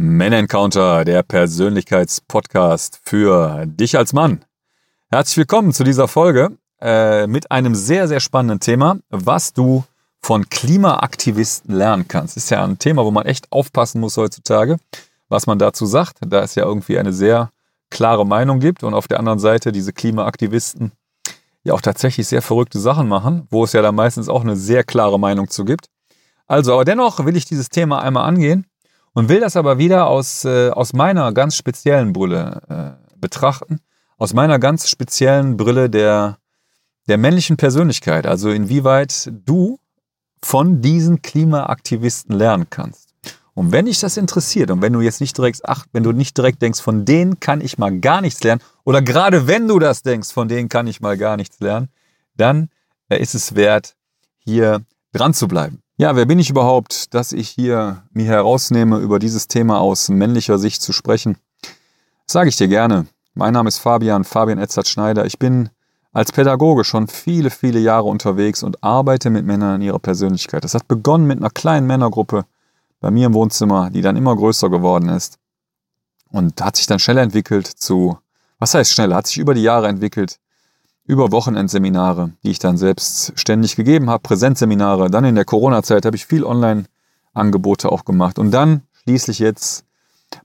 Man Encounter, der Persönlichkeitspodcast für dich als Mann. Herzlich willkommen zu dieser Folge äh, mit einem sehr, sehr spannenden Thema, was du von Klimaaktivisten lernen kannst. Ist ja ein Thema, wo man echt aufpassen muss heutzutage, was man dazu sagt, da es ja irgendwie eine sehr klare Meinung gibt und auf der anderen Seite diese Klimaaktivisten ja auch tatsächlich sehr verrückte Sachen machen, wo es ja da meistens auch eine sehr klare Meinung zu gibt. Also, aber dennoch will ich dieses Thema einmal angehen und will das aber wieder aus, äh, aus meiner ganz speziellen Brille äh, betrachten, aus meiner ganz speziellen Brille der, der männlichen Persönlichkeit, also inwieweit du von diesen Klimaaktivisten lernen kannst. Und wenn dich das interessiert und wenn du jetzt nicht direkt, ach, wenn du nicht direkt denkst, von denen kann ich mal gar nichts lernen, oder gerade wenn du das denkst, von denen kann ich mal gar nichts lernen, dann äh, ist es wert, hier dran zu bleiben. Ja, wer bin ich überhaupt, dass ich hier mir herausnehme, über dieses Thema aus männlicher Sicht zu sprechen? Das sage ich dir gerne. Mein Name ist Fabian, Fabian Edzard Schneider. Ich bin als Pädagoge schon viele, viele Jahre unterwegs und arbeite mit Männern in ihrer Persönlichkeit. Das hat begonnen mit einer kleinen Männergruppe bei mir im Wohnzimmer, die dann immer größer geworden ist und hat sich dann schnell entwickelt zu, was heißt schnell, hat sich über die Jahre entwickelt über Wochenendseminare, die ich dann selbst ständig gegeben habe, Präsenzseminare. Dann in der Corona-Zeit habe ich viel Online-Angebote auch gemacht. Und dann schließlich jetzt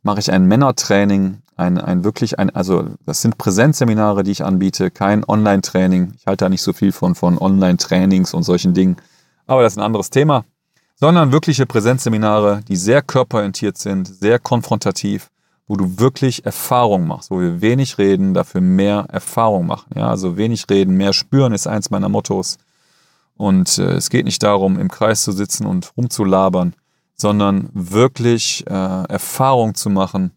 mache ich ein Männertraining, ein, ein wirklich ein, also das sind Präsenzseminare, die ich anbiete, kein Online-Training. Ich halte da nicht so viel von, von Online-Trainings und solchen Dingen. Aber das ist ein anderes Thema. Sondern wirkliche Präsenzseminare, die sehr körperorientiert sind, sehr konfrontativ wo du wirklich Erfahrung machst, wo wir wenig reden, dafür mehr Erfahrung machen. Ja, also wenig reden, mehr spüren ist eins meiner Mottos. Und äh, es geht nicht darum, im Kreis zu sitzen und rumzulabern, sondern wirklich äh, Erfahrung zu machen,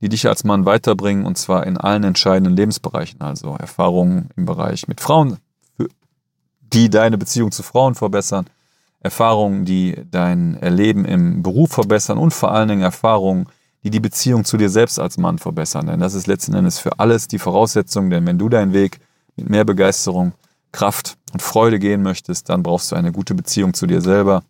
die dich als Mann weiterbringen und zwar in allen entscheidenden Lebensbereichen. Also Erfahrungen im Bereich mit Frauen, die deine Beziehung zu Frauen verbessern, Erfahrungen, die dein Erleben im Beruf verbessern und vor allen Dingen Erfahrungen, die die Beziehung zu dir selbst als Mann verbessern. Denn das ist letzten Endes für alles die Voraussetzung. Denn wenn du deinen Weg mit mehr Begeisterung, Kraft und Freude gehen möchtest, dann brauchst du eine gute Beziehung zu dir selber.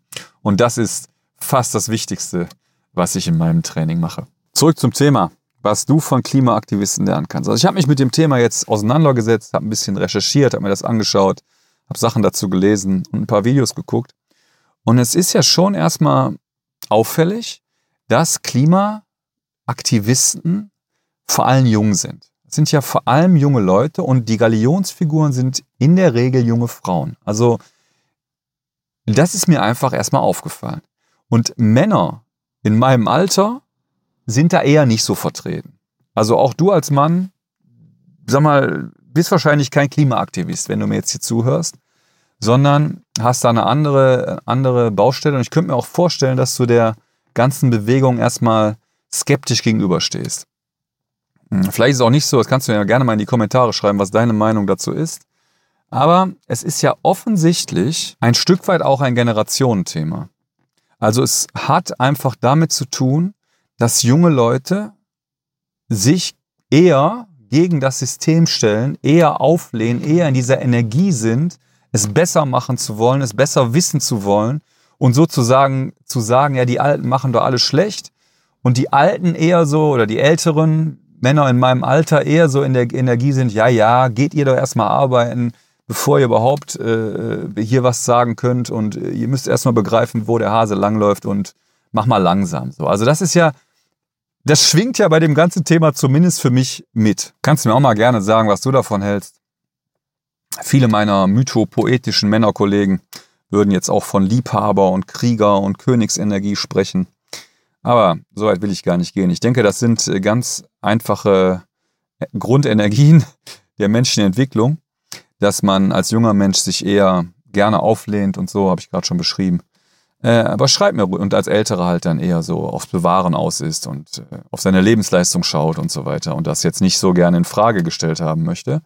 Und das ist fast das Wichtigste, was ich in meinem Training mache. Zurück zum Thema, was du von Klimaaktivisten lernen kannst. Also ich habe mich mit dem Thema jetzt auseinandergesetzt, habe ein bisschen recherchiert, habe mir das angeschaut, habe Sachen dazu gelesen und ein paar Videos geguckt. Und es ist ja schon erstmal auffällig, dass Klima Aktivisten vor allem jung sind. Das sind ja vor allem junge Leute und die Galionsfiguren sind in der Regel junge Frauen. Also das ist mir einfach erstmal aufgefallen. Und Männer in meinem Alter sind da eher nicht so vertreten. Also auch du als Mann, sag mal, bist wahrscheinlich kein Klimaaktivist, wenn du mir jetzt hier zuhörst, sondern hast da eine andere, andere Baustelle. Und ich könnte mir auch vorstellen, dass du der ganzen Bewegung erstmal skeptisch gegenüberstehst. Hm, vielleicht ist es auch nicht so, das kannst du ja gerne mal in die Kommentare schreiben, was deine Meinung dazu ist. Aber es ist ja offensichtlich ein Stück weit auch ein Generationenthema. Also es hat einfach damit zu tun, dass junge Leute sich eher gegen das System stellen, eher auflehnen, eher in dieser Energie sind, es besser machen zu wollen, es besser wissen zu wollen und sozusagen zu sagen, ja, die Alten machen doch alles schlecht und die Alten eher so oder die älteren Männer in meinem Alter eher so in der Energie sind, ja, ja, geht ihr doch erstmal arbeiten, bevor ihr überhaupt äh, hier was sagen könnt und äh, ihr müsst erstmal begreifen, wo der Hase langläuft und mach mal langsam. So, also das ist ja, das schwingt ja bei dem ganzen Thema zumindest für mich mit. Kannst du mir auch mal gerne sagen, was du davon hältst. Viele meiner mythopoetischen Männerkollegen würden jetzt auch von Liebhaber und Krieger und Königsenergie sprechen. Aber so weit will ich gar nicht gehen. Ich denke, das sind äh, ganz einfache äh, Grundenergien der menschlichen Entwicklung, dass man als junger Mensch sich eher gerne auflehnt und so, habe ich gerade schon beschrieben. Äh, aber schreibt mir, und als Älterer halt dann eher so aufs Bewahren aus ist und auf seine Lebensleistung schaut und so weiter und das jetzt nicht so gerne in Frage gestellt haben möchte.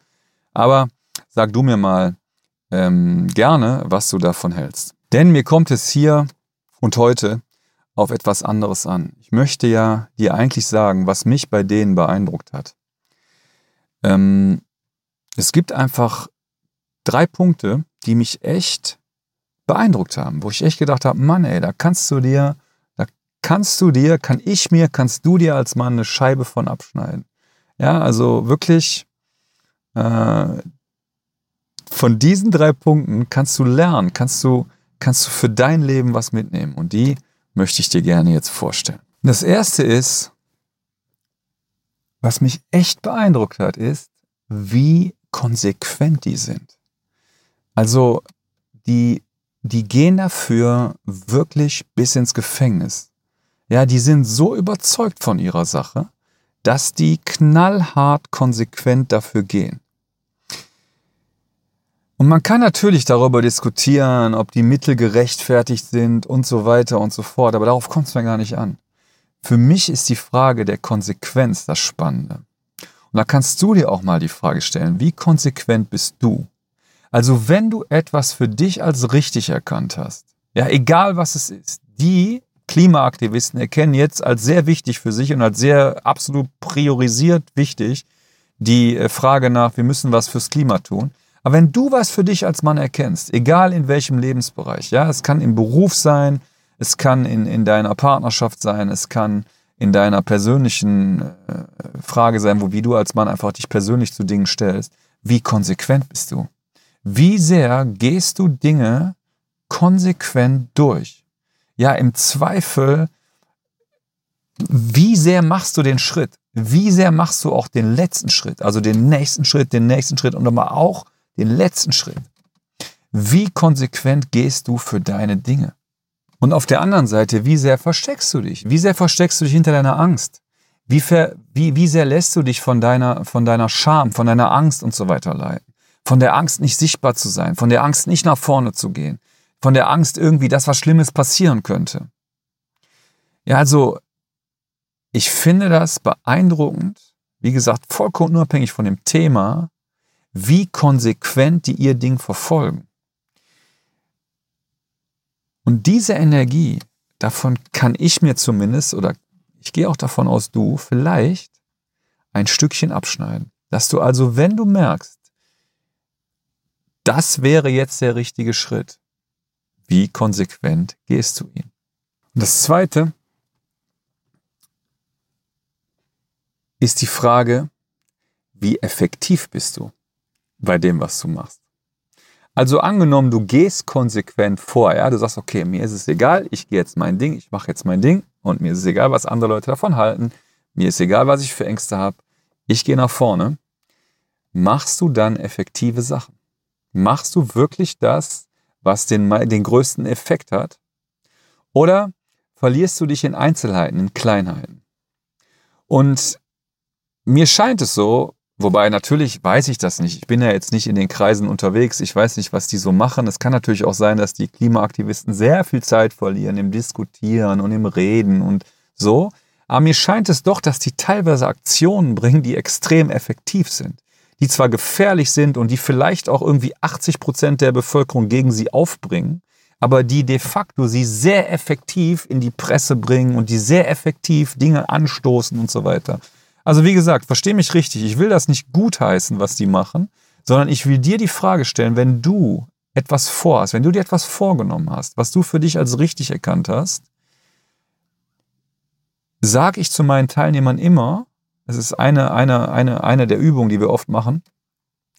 Aber sag du mir mal ähm, gerne, was du davon hältst. Denn mir kommt es hier und heute auf etwas anderes an. Ich möchte ja dir eigentlich sagen, was mich bei denen beeindruckt hat. Ähm, es gibt einfach drei Punkte, die mich echt beeindruckt haben, wo ich echt gedacht habe, Mann, ey, da kannst du dir, da kannst du dir, kann ich mir, kannst du dir als Mann eine Scheibe von abschneiden. Ja, also wirklich äh, von diesen drei Punkten kannst du lernen, kannst du, kannst du für dein Leben was mitnehmen. Und die möchte ich dir gerne jetzt vorstellen. Das erste ist, was mich echt beeindruckt hat, ist, wie konsequent die sind. Also, die, die gehen dafür wirklich bis ins Gefängnis. Ja, die sind so überzeugt von ihrer Sache, dass die knallhart konsequent dafür gehen. Und man kann natürlich darüber diskutieren, ob die Mittel gerechtfertigt sind und so weiter und so fort, aber darauf kommt es mir gar nicht an. Für mich ist die Frage der Konsequenz das Spannende. Und da kannst du dir auch mal die Frage stellen, wie konsequent bist du? Also wenn du etwas für dich als richtig erkannt hast, ja, egal was es ist, die Klimaaktivisten erkennen jetzt als sehr wichtig für sich und als sehr absolut priorisiert wichtig die äh, Frage nach, wir müssen was fürs Klima tun. Aber wenn du was für dich als Mann erkennst, egal in welchem Lebensbereich, ja, es kann im Beruf sein, es kann in, in deiner Partnerschaft sein, es kann in deiner persönlichen äh, Frage sein, wo wie du als Mann einfach dich persönlich zu Dingen stellst, wie konsequent bist du? Wie sehr gehst du Dinge konsequent durch? Ja, im Zweifel, wie sehr machst du den Schritt? Wie sehr machst du auch den letzten Schritt, also den nächsten Schritt, den nächsten Schritt und aber auch den letzten Schritt? Wie konsequent gehst du für deine Dinge? Und auf der anderen Seite, wie sehr versteckst du dich? Wie sehr versteckst du dich hinter deiner Angst? Wie, ver, wie, wie sehr lässt du dich von deiner, von deiner Scham, von deiner Angst und so weiter leiten? Von der Angst, nicht sichtbar zu sein, von der Angst, nicht nach vorne zu gehen, von der Angst irgendwie, dass was Schlimmes passieren könnte. Ja, also, ich finde das beeindruckend, wie gesagt, vollkommen unabhängig von dem Thema, wie konsequent die ihr Ding verfolgen. Und diese Energie, davon kann ich mir zumindest, oder ich gehe auch davon aus, du vielleicht ein Stückchen abschneiden. Dass du also, wenn du merkst, das wäre jetzt der richtige Schritt, wie konsequent gehst du ihn? Und das Zweite ist die Frage, wie effektiv bist du bei dem, was du machst? Also angenommen, du gehst konsequent vor, ja, du sagst, okay, mir ist es egal, ich gehe jetzt mein Ding, ich mache jetzt mein Ding und mir ist es egal, was andere Leute davon halten, mir ist egal, was ich für Ängste habe, ich gehe nach vorne. Machst du dann effektive Sachen? Machst du wirklich das, was den, den größten Effekt hat? Oder verlierst du dich in Einzelheiten, in Kleinheiten? Und mir scheint es so, Wobei natürlich weiß ich das nicht. Ich bin ja jetzt nicht in den Kreisen unterwegs. Ich weiß nicht, was die so machen. Es kann natürlich auch sein, dass die Klimaaktivisten sehr viel Zeit verlieren im Diskutieren und im Reden und so. Aber mir scheint es doch, dass die teilweise Aktionen bringen, die extrem effektiv sind. Die zwar gefährlich sind und die vielleicht auch irgendwie 80 Prozent der Bevölkerung gegen sie aufbringen, aber die de facto sie sehr effektiv in die Presse bringen und die sehr effektiv Dinge anstoßen und so weiter. Also wie gesagt, versteh mich richtig, ich will das nicht gutheißen, was die machen, sondern ich will dir die Frage stellen, wenn du etwas vorhast, wenn du dir etwas vorgenommen hast, was du für dich als richtig erkannt hast, sage ich zu meinen Teilnehmern immer, es ist eine, eine, eine, eine der Übungen, die wir oft machen,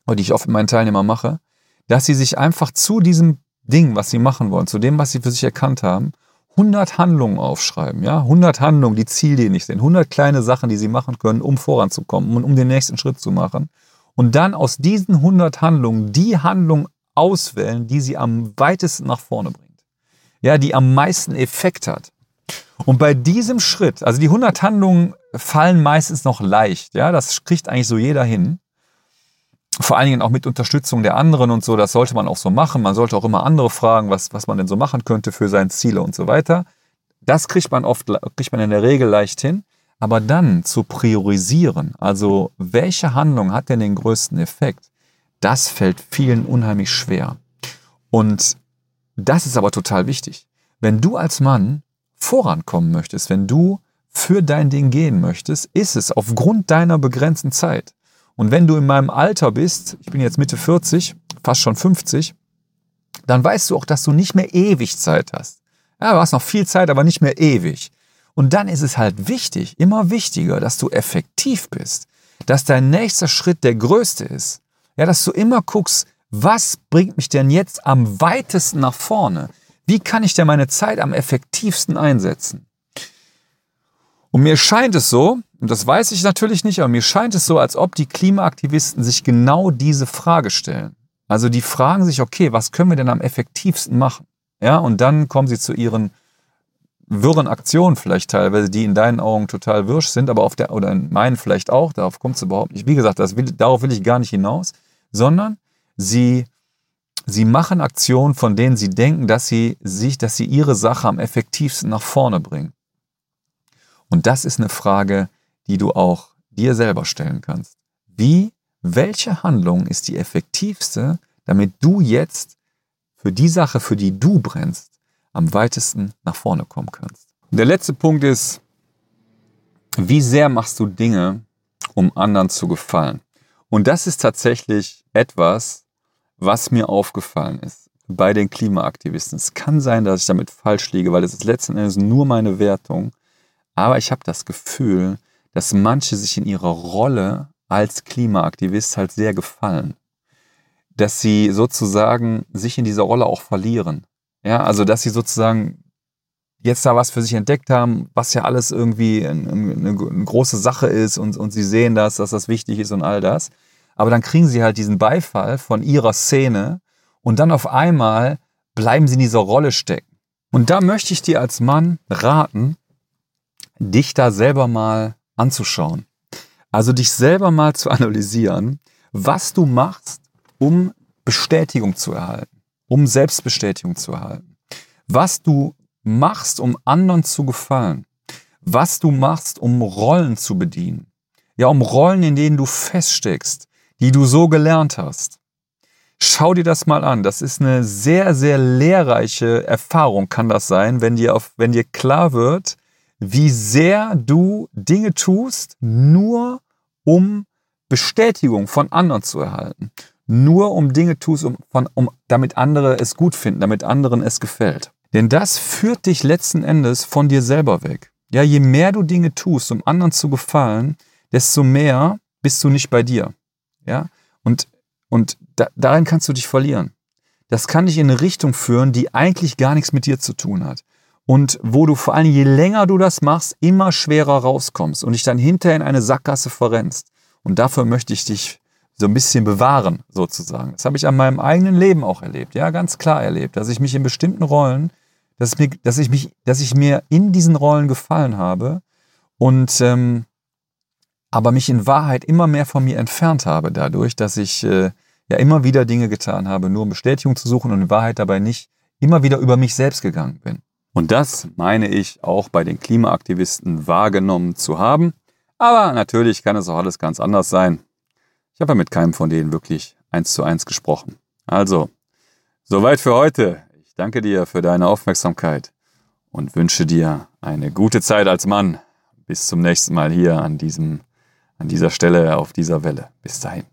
oder die ich oft mit meinen Teilnehmern mache, dass sie sich einfach zu diesem Ding, was sie machen wollen, zu dem, was sie für sich erkannt haben, 100 Handlungen aufschreiben, ja, 100 Handlungen, die zieldienlich sind, 100 kleine Sachen, die sie machen können, um voranzukommen und um den nächsten Schritt zu machen. Und dann aus diesen 100 Handlungen die Handlung auswählen, die sie am weitesten nach vorne bringt. Ja, die am meisten Effekt hat. Und bei diesem Schritt, also die 100 Handlungen fallen meistens noch leicht, ja, das kriegt eigentlich so jeder hin vor allen Dingen auch mit Unterstützung der anderen und so, das sollte man auch so machen. Man sollte auch immer andere fragen, was, was man denn so machen könnte für seine Ziele und so weiter. Das kriegt man oft, kriegt man in der Regel leicht hin. Aber dann zu priorisieren, also welche Handlung hat denn den größten Effekt, das fällt vielen unheimlich schwer. Und das ist aber total wichtig. Wenn du als Mann vorankommen möchtest, wenn du für dein Ding gehen möchtest, ist es aufgrund deiner begrenzten Zeit und wenn du in meinem Alter bist, ich bin jetzt Mitte 40, fast schon 50, dann weißt du auch, dass du nicht mehr ewig Zeit hast. Ja, du hast noch viel Zeit, aber nicht mehr ewig. Und dann ist es halt wichtig, immer wichtiger, dass du effektiv bist, dass dein nächster Schritt der größte ist. Ja, dass du immer guckst, was bringt mich denn jetzt am weitesten nach vorne? Wie kann ich denn meine Zeit am effektivsten einsetzen? Und mir scheint es so, und das weiß ich natürlich nicht, aber mir scheint es so, als ob die Klimaaktivisten sich genau diese Frage stellen. Also die fragen sich, okay, was können wir denn am effektivsten machen? Ja, und dann kommen sie zu ihren wirren Aktionen vielleicht teilweise, die in deinen Augen total wirsch sind, aber auf der, oder in meinen vielleicht auch, darauf kommt es überhaupt nicht. Wie gesagt, will, darauf will ich gar nicht hinaus, sondern sie, sie machen Aktionen, von denen sie denken, dass sie sich, dass sie ihre Sache am effektivsten nach vorne bringen. Und das ist eine Frage, die du auch dir selber stellen kannst. Wie, welche Handlung ist die effektivste, damit du jetzt für die Sache, für die du brennst, am weitesten nach vorne kommen kannst. Und der letzte Punkt ist, wie sehr machst du Dinge, um anderen zu gefallen? Und das ist tatsächlich etwas, was mir aufgefallen ist bei den Klimaaktivisten. Es kann sein, dass ich damit falsch liege, weil es ist letzten Endes nur meine Wertung. Aber ich habe das Gefühl, dass manche sich in ihrer Rolle als Klimaaktivist halt sehr gefallen. Dass sie sozusagen sich in dieser Rolle auch verlieren. Ja, also dass sie sozusagen jetzt da was für sich entdeckt haben, was ja alles irgendwie eine, große Sache ist und, und sie sehen das, dass das wichtig ist und all das. Aber dann kriegen sie halt diesen Beifall von ihrer Szene und dann auf einmal bleiben sie in dieser Rolle stecken. Und da möchte ich dir als Mann raten, dich da selber mal anzuschauen. Also dich selber mal zu analysieren, was du machst, um Bestätigung zu erhalten um Selbstbestätigung zu erhalten. Was du machst, um anderen zu gefallen. Was du machst, um Rollen zu bedienen. Ja, um Rollen, in denen du feststeckst, die du so gelernt hast. Schau dir das mal an. Das ist eine sehr, sehr lehrreiche Erfahrung, kann das sein, wenn dir, auf, wenn dir klar wird, wie sehr du Dinge tust, nur um Bestätigung von anderen zu erhalten nur um Dinge tust, um, von, um, damit andere es gut finden, damit anderen es gefällt. Denn das führt dich letzten Endes von dir selber weg. Ja, je mehr du Dinge tust, um anderen zu gefallen, desto mehr bist du nicht bei dir. Ja, und, und da, darin kannst du dich verlieren. Das kann dich in eine Richtung führen, die eigentlich gar nichts mit dir zu tun hat. Und wo du vor allem, je länger du das machst, immer schwerer rauskommst und dich dann hinterher in eine Sackgasse verrennst. Und dafür möchte ich dich so ein bisschen bewahren, sozusagen. Das habe ich an meinem eigenen Leben auch erlebt, ja, ganz klar erlebt, dass ich mich in bestimmten Rollen, dass, mir, dass ich mich, dass ich mir in diesen Rollen gefallen habe und ähm, aber mich in Wahrheit immer mehr von mir entfernt habe, dadurch, dass ich äh, ja immer wieder Dinge getan habe, nur um Bestätigung zu suchen und in Wahrheit dabei nicht immer wieder über mich selbst gegangen bin. Und das meine ich auch bei den Klimaaktivisten wahrgenommen zu haben. Aber natürlich kann es auch alles ganz anders sein. Ich habe ja mit keinem von denen wirklich eins zu eins gesprochen. Also, soweit für heute. Ich danke dir für deine Aufmerksamkeit und wünsche dir eine gute Zeit als Mann. Bis zum nächsten Mal hier an diesem, an dieser Stelle auf dieser Welle. Bis dahin.